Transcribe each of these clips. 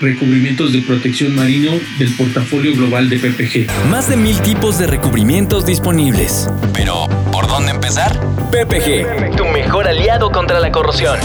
recubrimientos de protección marino del portafolio global de PPG. Más de mil tipos de recubrimientos disponibles. Pero, ¿por dónde empezar? PPG, tu mejor aliado contra la corrosión.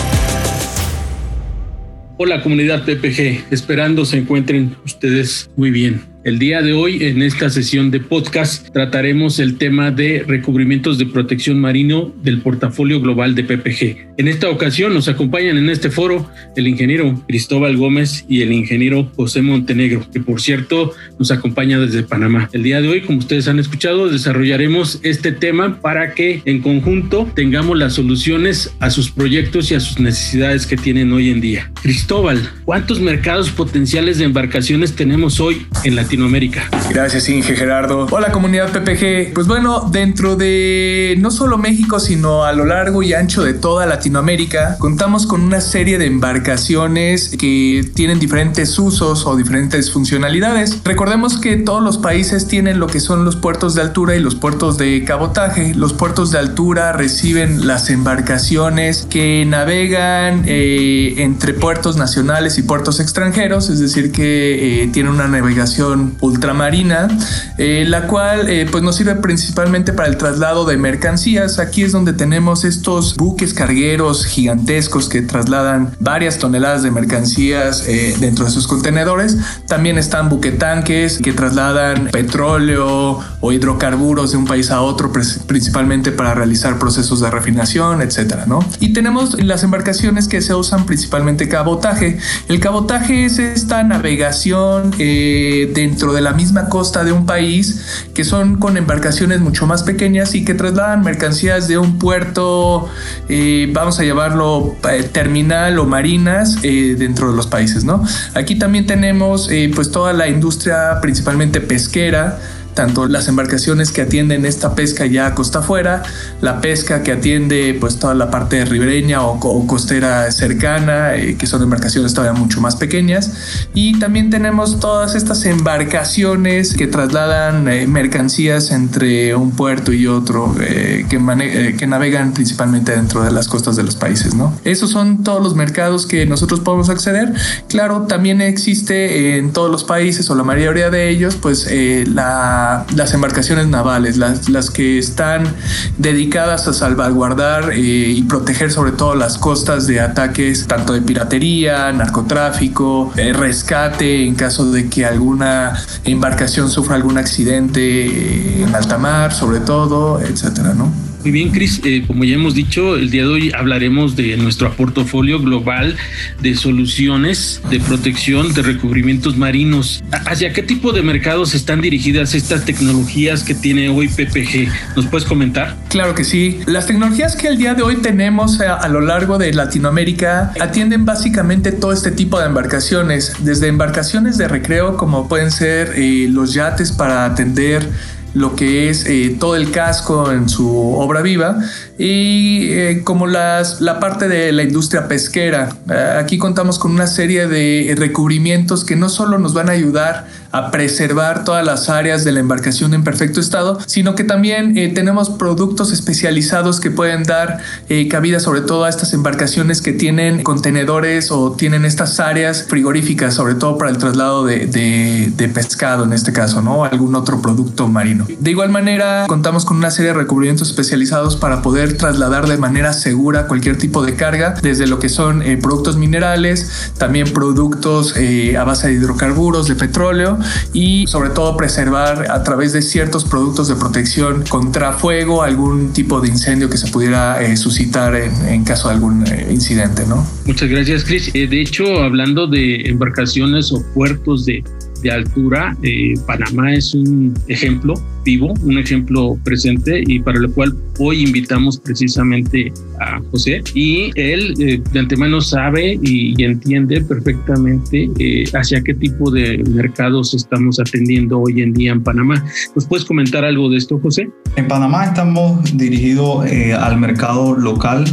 Hola comunidad PPG, esperando se encuentren ustedes muy bien. El día de hoy, en esta sesión de podcast, trataremos el tema de recubrimientos de protección marino del portafolio global de PPG. En esta ocasión nos acompañan en este foro el ingeniero Cristóbal Gómez y el ingeniero José Montenegro, que por cierto nos acompaña desde Panamá. El día de hoy, como ustedes han escuchado, desarrollaremos este tema para que en conjunto tengamos las soluciones a sus proyectos y a sus necesidades que tienen hoy en día. Cristóbal, ¿cuántos mercados potenciales de embarcaciones tenemos hoy en Latinoamérica? Gracias, Inge Gerardo. Hola, comunidad PPG. Pues bueno, dentro de no solo México, sino a lo largo y ancho de toda Latinoamérica, contamos con una serie de embarcaciones que tienen diferentes usos o diferentes funcionalidades. Recordemos que todos los países tienen lo que son los puertos de altura y los puertos de cabotaje. Los puertos de altura reciben las embarcaciones que navegan eh, entre puertos nacionales y puertos extranjeros, es decir, que eh, tienen una navegación ultramarina, eh, la cual eh, pues nos sirve principalmente para el traslado de mercancías. Aquí es donde tenemos estos buques cargueros gigantescos que trasladan varias toneladas de mercancías eh, dentro de sus contenedores. También están buquetanques que trasladan petróleo o hidrocarburos de un país a otro, principalmente para realizar procesos de refinación, etcétera. Y tenemos las embarcaciones que se usan principalmente cabotaje. El cabotaje es esta navegación de dentro de la misma costa de un país que son con embarcaciones mucho más pequeñas y que trasladan mercancías de un puerto, eh, vamos a llamarlo eh, terminal o marinas eh, dentro de los países, ¿no? Aquí también tenemos pues toda la industria principalmente pesquera, tanto las embarcaciones que atienden esta pesca ya a costa afuera, la pesca que atiende pues toda la parte ribereña o, costera cercana, eh, que son embarcaciones todavía mucho más pequeñas, y también tenemos todas estas embarcaciones que trasladan eh, mercancías entre un puerto y otro, eh, que, que navegan principalmente dentro de las costas de los países, ¿no? Esos son todos los mercados que nosotros podemos acceder. Claro, también existe en todos los países o la mayoría de ellos, pues la las embarcaciones navales, las, las, que están dedicadas a salvaguardar eh, y proteger sobre todo las costas de ataques tanto de piratería, narcotráfico, eh, rescate en caso de que alguna embarcación sufra algún accidente eh, en alta mar, sobre todo, etcétera, ¿no? Muy bien, Cris. Eh, como ya hemos dicho, el día de hoy hablaremos de nuestro portafolio global de soluciones de protección de recubrimientos marinos. ¿Hacia qué tipo de mercados están dirigidas estas tecnologías que tiene hoy PPG? ¿Nos puedes comentar? Claro que sí. Las tecnologías que el día de hoy tenemos a, a lo largo de Latinoamérica atienden básicamente todo este tipo de embarcaciones, desde embarcaciones de recreo como pueden ser eh, los yates para atender lo que es eh, todo el casco en su obra viva y eh, como las, la parte de la industria pesquera. Eh, aquí contamos con una serie de recubrimientos que no solo nos van a ayudar a preservar todas las áreas de la embarcación en perfecto estado, sino que también tenemos productos especializados que pueden dar cabida sobre todo a estas embarcaciones que tienen contenedores o tienen estas áreas frigoríficas, sobre todo para el traslado de, de pescado en este caso, ¿no? Algún otro producto marino. De igual manera, contamos con una serie de recubrimientos especializados para poder trasladar de manera segura cualquier tipo de carga, desde lo que son eh, productos minerales, también productos eh, a base de hidrocarburos, de petróleo y sobre todo preservar a través de ciertos productos de protección contra fuego algún tipo de incendio que se pudiera eh, suscitar en, caso de algún incidente, ¿no? Muchas gracias, Chris. de hecho, hablando de embarcaciones o puertos de de altura. Eh, Panamá es un ejemplo vivo, un ejemplo presente y para lo cual hoy invitamos precisamente a José y él eh, de antemano sabe y, entiende perfectamente eh, hacia qué tipo de mercados estamos atendiendo hoy en día en Panamá. ¿Nos puedes comentar algo de esto, José? En Panamá estamos dirigidos al mercado local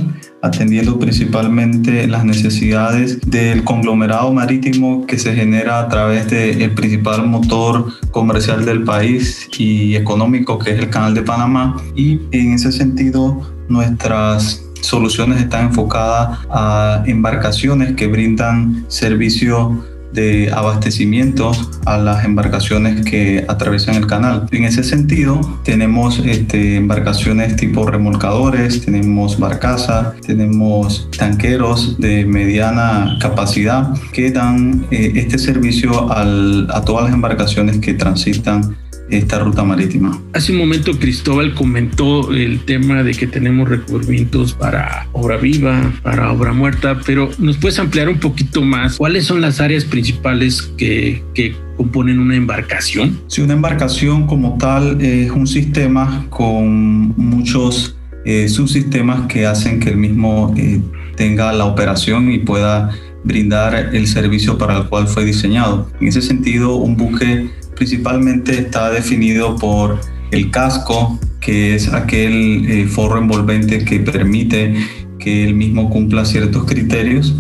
atendiendo principalmente las necesidades del conglomerado marítimo que se genera a través del principal motor comercial del país y económico que es el Canal de Panamá. Y en ese sentido, nuestras soluciones están enfocadas a embarcaciones que brindan servicio de abastecimiento a las embarcaciones que atraviesan el canal. En ese sentido, tenemos este, embarcaciones tipo remolcadores, tenemos barcazas, tenemos tanqueros de mediana capacidad que dan eh, este servicio a todas las embarcaciones que transitan esta ruta marítima. Hace un momento Cristóbal comentó el tema de que tenemos recubrimientos para obra viva, para obra muerta, pero ¿nos puedes ampliar un poquito más? ¿Cuáles son las áreas principales que, que componen una embarcación? Si una embarcación como tal es un sistema con muchos eh, subsistemas que hacen que el mismo eh, tenga la operación y pueda brindar el servicio para el cual fue diseñado. En ese sentido, un buque principalmente está definido por el casco, que es aquel eh, forro envolvente que permite que el mismo cumpla ciertos criterios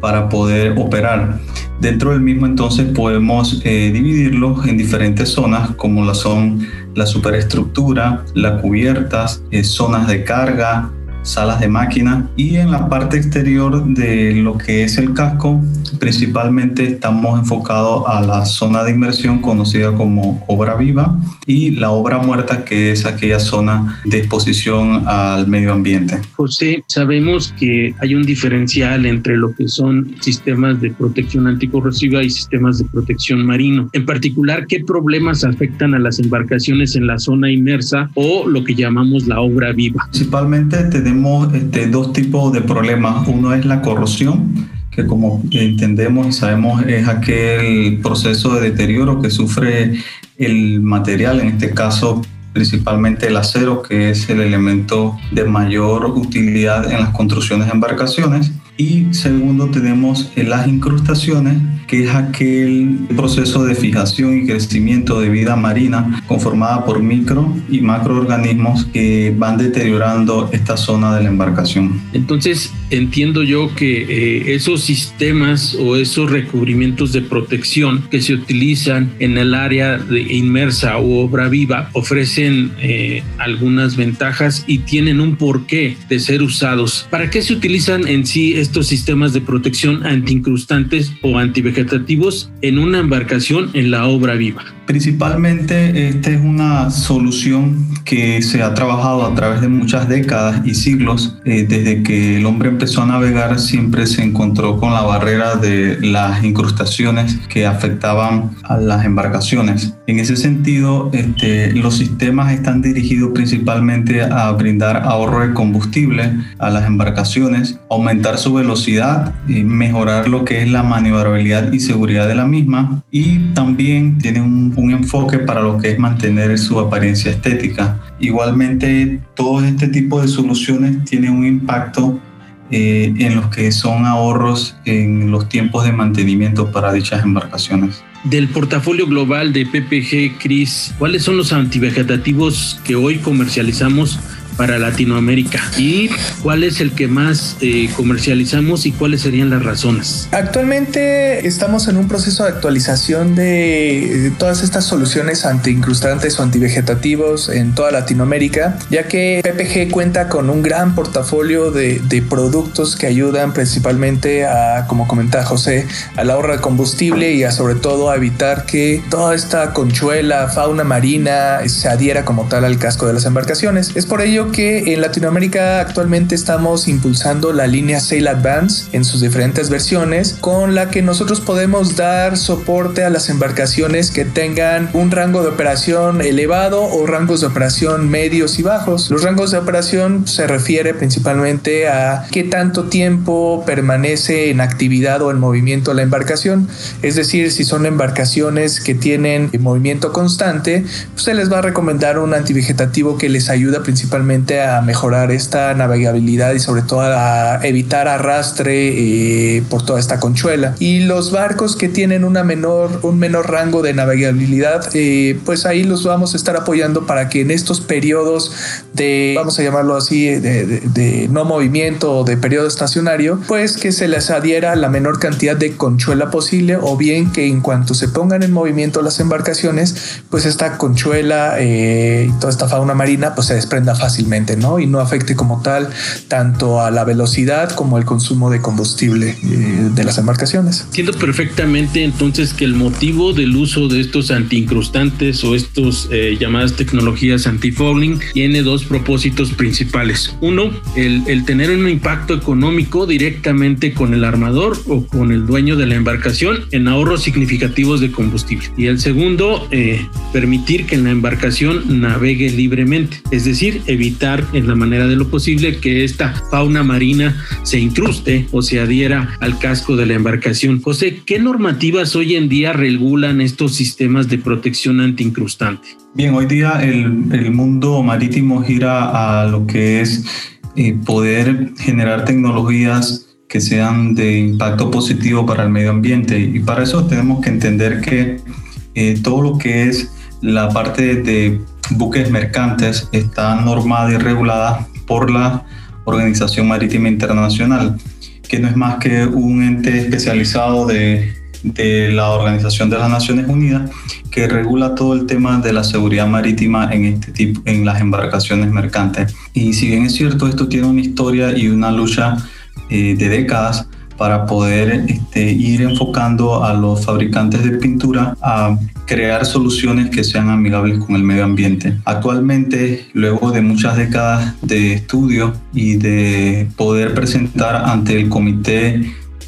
para poder operar. Dentro del mismo entonces podemos eh, dividirlo en diferentes zonas como la son la superestructura, las cubiertas, eh, zonas de carga, salas de máquina y en la parte exterior de lo que es el casco principalmente estamos enfocados a la zona de inmersión conocida como obra viva y la obra muerta que es aquella zona de exposición al medio ambiente. José, sabemos que hay un diferencial entre lo que son sistemas de protección anticorrosiva y sistemas de protección marino. En particular, ¿qué problemas afectan a las embarcaciones en la zona inmersa o lo que llamamos la obra viva? Principalmente tenemos tenemos este, dos tipos de problemas. Uno es la corrosión, que como entendemos y sabemos es aquel proceso de deterioro que sufre el material, en este caso principalmente el acero, que es el elemento de mayor utilidad en las construcciones de embarcaciones. Y segundo, tenemos las incrustaciones, que es aquel proceso de fijación y crecimiento de vida marina conformada por micro y macroorganismos que van deteriorando esta zona de la embarcación. Entonces, entiendo yo que eh, esos sistemas o esos recubrimientos de protección que se utilizan en el área de inmersa o obra viva ofrecen eh, algunas ventajas y tienen un porqué de ser usados. ¿Para qué se utilizan en sí estos sistemas de protección antiincrustantes o antivegetativos en una embarcación en la obra viva. Principalmente esta es una solución que se ha trabajado a través de muchas décadas y siglos. Eh, desde que el hombre empezó a navegar siempre se encontró con la barrera de las incrustaciones que afectaban a las embarcaciones. En ese sentido, este, los sistemas están dirigidos principalmente a brindar ahorro de combustible a las embarcaciones, aumentar su velocidad, y mejorar lo que es la maniobrabilidad y seguridad de la misma y también tiene un un enfoque para lo que es mantener su apariencia estética. Igualmente, todo este tipo de soluciones tienen un impacto eh, en los que son ahorros en los tiempos de mantenimiento para dichas embarcaciones. Del portafolio global de PPG, Cris, ¿cuáles son los antivegetativos que hoy comercializamos para Latinoamérica y cuál es el que más eh, comercializamos y cuáles serían las razones. Actualmente estamos en un proceso de actualización de, todas estas soluciones anti-incrustantes o antivegetativos en toda Latinoamérica, ya que PPG cuenta con un gran portafolio de, de productos que ayudan principalmente a, como comentaba José, al ahorro de combustible y a sobre todo a evitar que toda esta conchuela, fauna marina se adhiera como tal al casco de las embarcaciones. Es por ello ello que en Latinoamérica actualmente estamos impulsando la línea Sail Advance en sus diferentes versiones, con la que nosotros podemos dar soporte a las embarcaciones que tengan un rango de operación elevado o rangos de operación medios y bajos. Los rangos de operación se refiere principalmente a qué tanto tiempo permanece en actividad o en movimiento la embarcación. Es decir, si son embarcaciones que tienen movimiento constante, pues se les va a recomendar un antivegetativo que les ayuda principalmente a mejorar esta navegabilidad y sobre todo a evitar arrastre eh, por toda esta conchuela. Y los barcos que tienen una menor, un menor rango de navegabilidad, eh, pues ahí los vamos a estar apoyando para que en estos periodos de, vamos a llamarlo así, de, no movimiento o de periodo estacionario, pues que se les adhiera la menor cantidad de conchuela posible o bien que en cuanto se pongan en movimiento las embarcaciones, pues esta conchuela eh, y toda esta fauna marina pues se desprenda ¿no? Y no afecte como tal tanto a la velocidad como el consumo de combustible eh, de las embarcaciones. Entiendo perfectamente entonces que el motivo del uso de estos antiincrustantes o estos eh, llamadas tecnologías anti-fouling tiene dos propósitos principales. Uno, el, el tener un impacto económico directamente con el armador o con el dueño de la embarcación en ahorros significativos de combustible. Y el segundo, eh, permitir que la embarcación navegue libremente, es decir, evitar en la manera de lo posible que esta fauna marina se incruste o se adhiera al casco de la embarcación. José, ¿qué normativas hoy en día regulan estos sistemas de protección antiincrustante? Bien, hoy día el, el mundo marítimo gira a lo que es eh, poder generar tecnologías que sean de impacto positivo para el medio ambiente. Y para eso tenemos que entender que eh, todo lo que es la parte de buques mercantes está normada y regulada por la Organización Marítima Internacional, que no es más que un ente especializado de, de la Organización de las Naciones Unidas que regula todo el tema de la seguridad marítima en este tipo en las embarcaciones mercantes. Y si bien es cierto, esto tiene una historia y una lucha eh, de décadas para poder este, ir enfocando a los fabricantes de pintura a crear soluciones que sean amigables con el medio ambiente. Actualmente, luego de muchas décadas de estudio y de poder presentar ante el Comité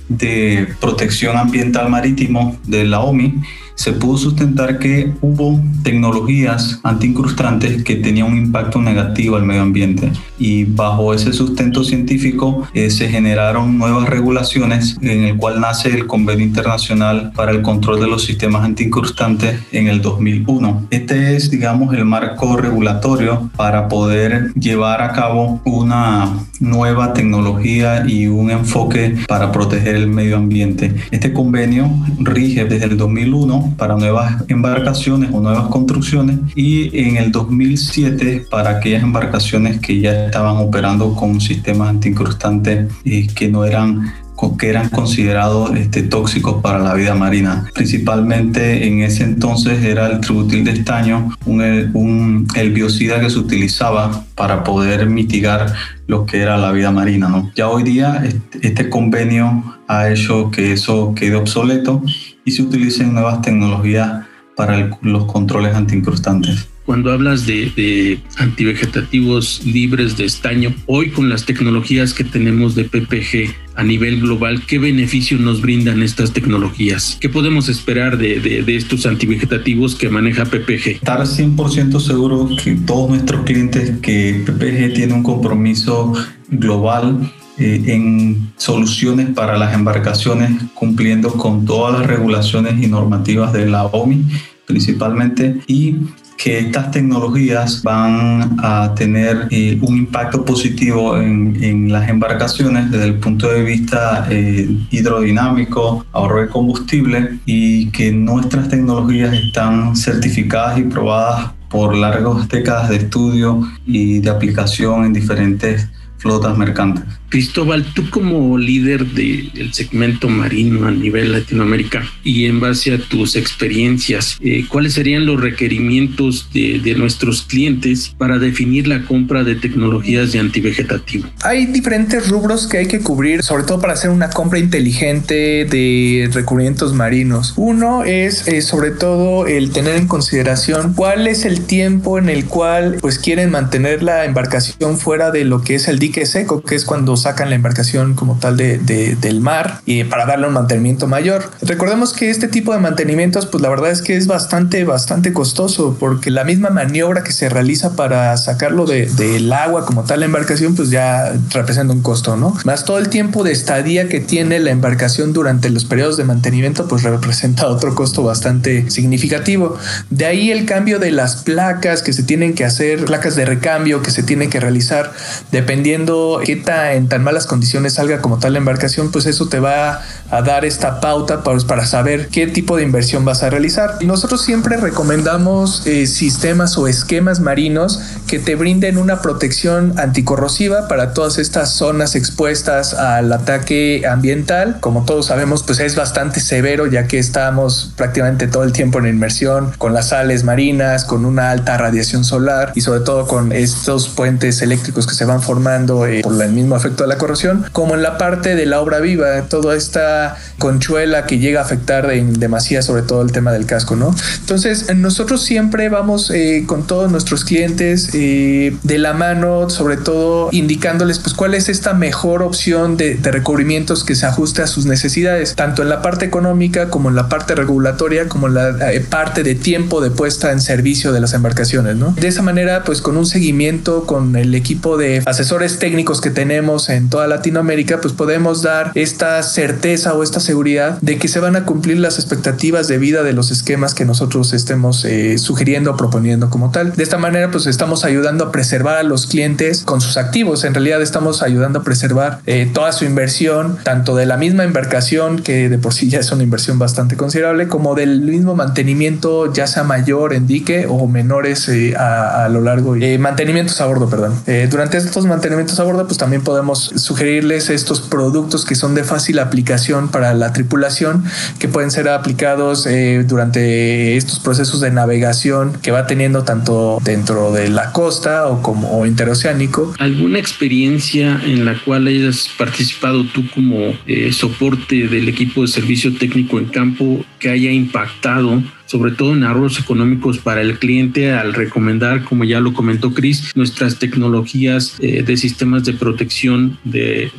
de Protección Ambiental Marítimo de la OMI, se pudo sustentar que hubo tecnologías antiincrustantes que tenían un impacto negativo al medio ambiente y bajo ese sustento científico eh, se generaron nuevas regulaciones en el cual nace el Convenio Internacional para el Control de los Sistemas Antiincrustantes en el 2001. Este es, digamos, el marco regulatorio para poder llevar a cabo una nueva tecnología y un enfoque para proteger el medio ambiente. Este convenio rige desde el 2001 para nuevas embarcaciones o nuevas construcciones y en el 2007 para aquellas embarcaciones que ya estaban operando con sistemas antiincrustantes y que no eran que eran considerados este, tóxicos para la vida marina. Principalmente en ese entonces era el tributil de estaño, un, un, el biocida que se utilizaba para poder mitigar lo que era la vida marina. ¿no? Ya hoy día este, este convenio ha hecho que eso quede obsoleto y se utilicen nuevas tecnologías para los controles antiincrustantes. Cuando hablas de, de, antivegetativos libres de estaño, hoy con las tecnologías que tenemos de PPG a nivel global, ¿qué beneficios nos brindan estas tecnologías? ¿Qué podemos esperar de, de, de estos antivegetativos que maneja PPG? Estar 100% seguro que todos nuestros clientes que PPG tiene un compromiso global eh, en soluciones para las embarcaciones cumpliendo con todas las regulaciones y normativas de la OMI principalmente y que estas tecnologías van a tener eh, un impacto positivo en, en, las embarcaciones desde el punto de vista eh, hidrodinámico, ahorro de combustible y que nuestras tecnologías están certificadas y probadas por largas décadas de estudio y de aplicación en diferentes flotas mercantes. Cristóbal, tú como líder del segmento marino a nivel Latinoamérica y en base a tus experiencias, eh, ¿cuáles serían los requerimientos de, nuestros clientes para definir la compra de tecnologías de antivegetativo? Hay diferentes rubros que hay que cubrir, sobre todo para hacer una compra inteligente de recubrimientos marinos. Uno es eh, sobre todo el tener en consideración cuál es el tiempo en el cual pues quieren mantener la embarcación fuera de lo que es el dique seco, que es cuando sacan la embarcación como tal de, del mar y para darle un mantenimiento mayor. Recordemos que este tipo de mantenimientos, pues la verdad es que es bastante, bastante costoso porque la misma maniobra que se realiza para sacarlo del agua como tal la embarcación, pues ya representa un costo, ¿no? Más todo el tiempo de estadía que tiene la embarcación durante los periodos de mantenimiento, pues representa otro costo bastante significativo. De ahí el cambio de las placas que se tienen que hacer, placas de recambio que se tienen que realizar, dependiendo qué tan tan malas condiciones salga como tal la embarcación, pues eso te va a dar esta pauta para, para saber qué tipo de inversión vas a realizar. Y nosotros siempre recomendamos eh, sistemas o esquemas marinos que te brinden una protección anticorrosiva para todas estas zonas expuestas al ataque ambiental. Como todos sabemos, pues es bastante severo ya que estamos prácticamente todo el tiempo en inmersión con las sales marinas, con una alta radiación solar y sobre todo con estos puentes eléctricos que se van formando eh, por el mismo efecto de la corrosión, como en la parte de la obra viva, toda esta conchuela que llega a afectar en demasía sobre todo el tema del casco, ¿no? Entonces, nosotros siempre vamos eh, con todos nuestros clientes eh, de la mano, sobre todo indicándoles pues cuál es esta mejor opción de, recubrimientos que se ajuste a sus necesidades, tanto en la parte económica como en la parte regulatoria, como en la eh, parte de tiempo de puesta en servicio de las embarcaciones, ¿no? De esa manera, pues con un seguimiento con el equipo de asesores técnicos que tenemos en toda Latinoamérica, pues podemos dar esta certeza o esta seguridad de que se van a cumplir las expectativas de vida de los esquemas que nosotros estemos eh, sugiriendo o proponiendo como tal. De esta manera, pues estamos ayudando a preservar a los clientes con sus activos. En realidad estamos ayudando a preservar eh, toda su inversión, tanto de la misma embarcación, que de por sí ya es una inversión bastante considerable, como del mismo mantenimiento, ya sea mayor en dique o menores eh, a, lo largo. mantenimientos a bordo, perdón. durante estos mantenimientos a bordo, pues también podemos sugerirles estos productos que son de fácil aplicación para la tripulación, que pueden ser aplicados eh, durante estos procesos de navegación que va teniendo tanto dentro de la costa o como interoceánico. ¿Alguna experiencia en la cual hayas participado tú como eh, soporte del equipo de servicio técnico en campo que haya impactado sobre todo en ahorros económicos para el cliente al recomendar, como ya lo comentó Chris, nuestras tecnologías eh, de sistemas de protección de,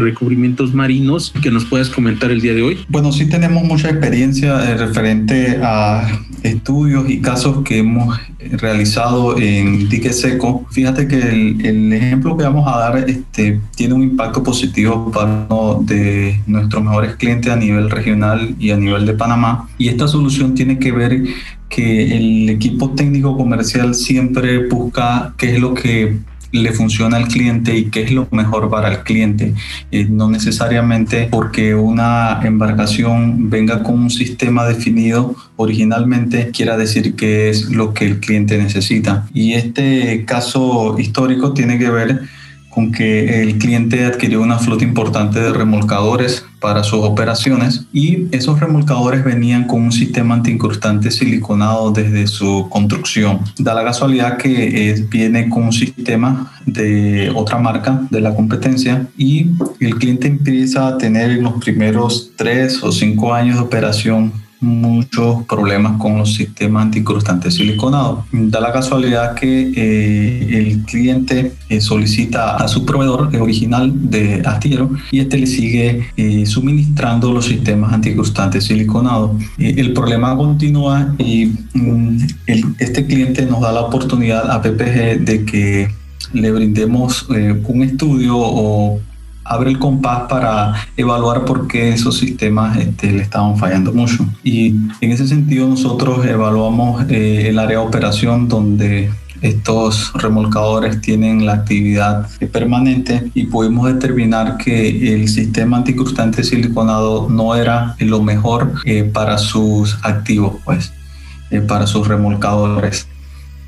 recubrimientos marinos que nos puedas comentar el día de hoy. Bueno, sí tenemos mucha experiencia eh, referente a estudios y casos que hemos realizado en dique seco. Fíjate que el, ejemplo que vamos a dar este, tiene un impacto positivo para de nuestros mejores clientes a nivel regional y a nivel de Panamá. Y esta solución tiene que ver que el equipo técnico comercial siempre busca qué es lo que le funciona al cliente y qué es lo mejor para el cliente. Eh, no necesariamente porque una embarcación venga con un sistema definido originalmente quiera decir que es lo que el cliente necesita. Y este caso histórico tiene que ver con que el cliente adquirió una flota importante de remolcadores para sus operaciones y esos remolcadores venían con un sistema antiincrustante siliconado desde su construcción. Da la casualidad que eh, viene con un sistema de otra marca de la competencia y el cliente empieza a tener en los primeros tres o cinco años de operación muchos problemas con los sistemas anticrustantes siliconados. Da la casualidad que eh, el cliente eh, solicita a su proveedor original de astillero y este le sigue eh, suministrando los sistemas anticrustantes siliconados. el problema continúa y mm, este cliente nos da la oportunidad a PPG de que le brindemos un estudio o abre el compás para evaluar por qué esos sistemas este, le estaban fallando mucho. Y en ese sentido nosotros evaluamos eh, el área de operación donde estos remolcadores tienen la actividad permanente y pudimos determinar que el sistema anticrustante siliconado no era lo mejor eh, para sus activos, pues, eh, para sus remolcadores.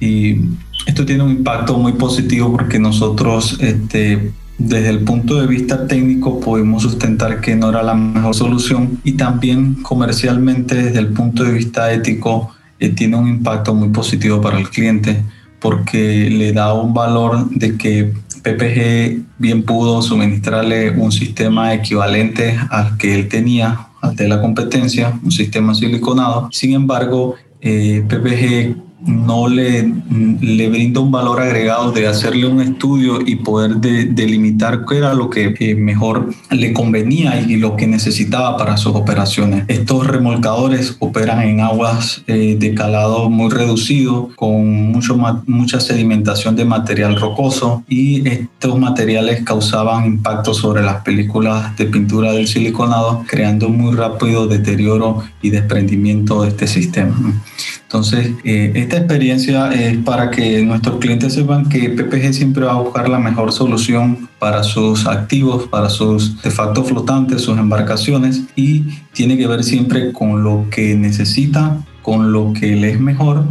Y esto tiene un impacto muy positivo porque nosotros este, desde el punto de vista técnico podemos sustentar que no era la mejor solución y también comercialmente desde el punto de vista ético eh, tiene un impacto muy positivo para el cliente porque le da un valor de que PPG bien pudo suministrarle un sistema equivalente al que él tenía, al de la competencia, un sistema siliconado. Sin embargo, eh, PPG no le, le brinda un valor agregado de hacerle un estudio y poder delimitar qué era lo que eh, mejor le convenía y lo que necesitaba para sus operaciones. Estos remolcadores operan en aguas eh, de calado muy reducido, con mucho, mucha sedimentación de material rocoso y estos materiales causaban impacto sobre las películas de pintura del siliconado, creando muy rápido deterioro y desprendimiento de este sistema. Entonces, eh, esta experiencia es para que nuestros clientes sepan que PPG siempre va a buscar la mejor solución para sus activos, para sus de facto flotantes, sus embarcaciones y tiene que ver siempre con lo que necesita, con lo que le es mejor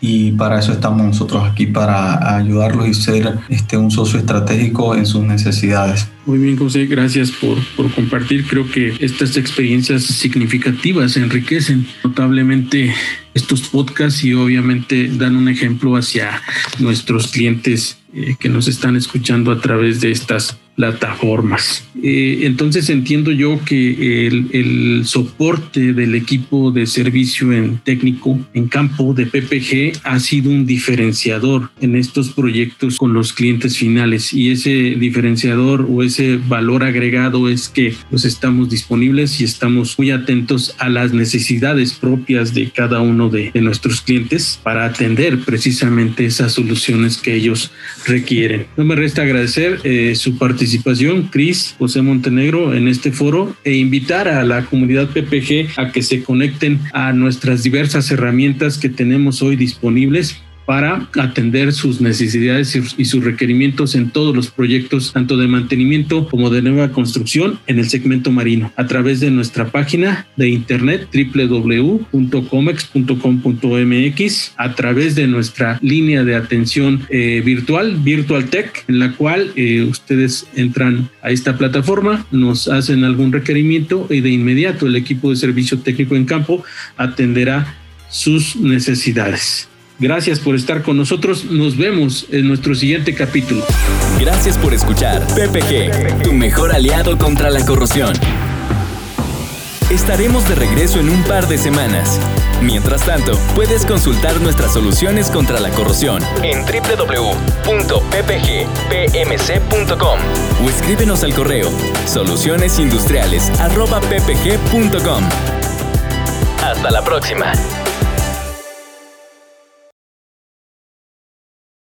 y para eso estamos nosotros aquí, para ayudarlos y ser este, un socio estratégico en sus necesidades. Muy bien, José, gracias por, por compartir. Creo que estas experiencias significativas enriquecen notablemente estos podcasts y obviamente dan un ejemplo hacia nuestros clientes eh, que nos están escuchando a través de estas plataformas. Eh, entonces entiendo yo que el, el, soporte del equipo de servicio en técnico en campo de PPG ha sido un diferenciador en estos proyectos con los clientes finales y ese diferenciador o ese valor agregado es que pues estamos disponibles y estamos muy atentos a las necesidades propias de cada uno de, de nuestros clientes para atender precisamente esas soluciones que ellos requieren. No me resta agradecer eh, su participación, Cris, José Montenegro, en este foro e invitar a la comunidad PPG a que se conecten a nuestras diversas herramientas que tenemos hoy disponibles para atender sus necesidades y sus requerimientos en todos los proyectos, tanto de mantenimiento como de nueva construcción en el segmento marino, a través de nuestra página de internet www.comex.com.mx, a través de nuestra línea de atención eh, virtual, Virtual Tech, en la cual eh, ustedes entran a esta plataforma, nos hacen algún requerimiento y de inmediato el equipo de servicio técnico en campo atenderá sus necesidades. Gracias por estar con nosotros. Nos vemos en nuestro siguiente capítulo. Gracias por escuchar PPG, tu mejor aliado contra la corrosión. Estaremos de regreso en un par de semanas. Mientras tanto, puedes consultar nuestras soluciones contra la corrosión en www.ppgpmc.com o escríbenos al correo solucionesindustriales.ppg.com. Hasta la próxima.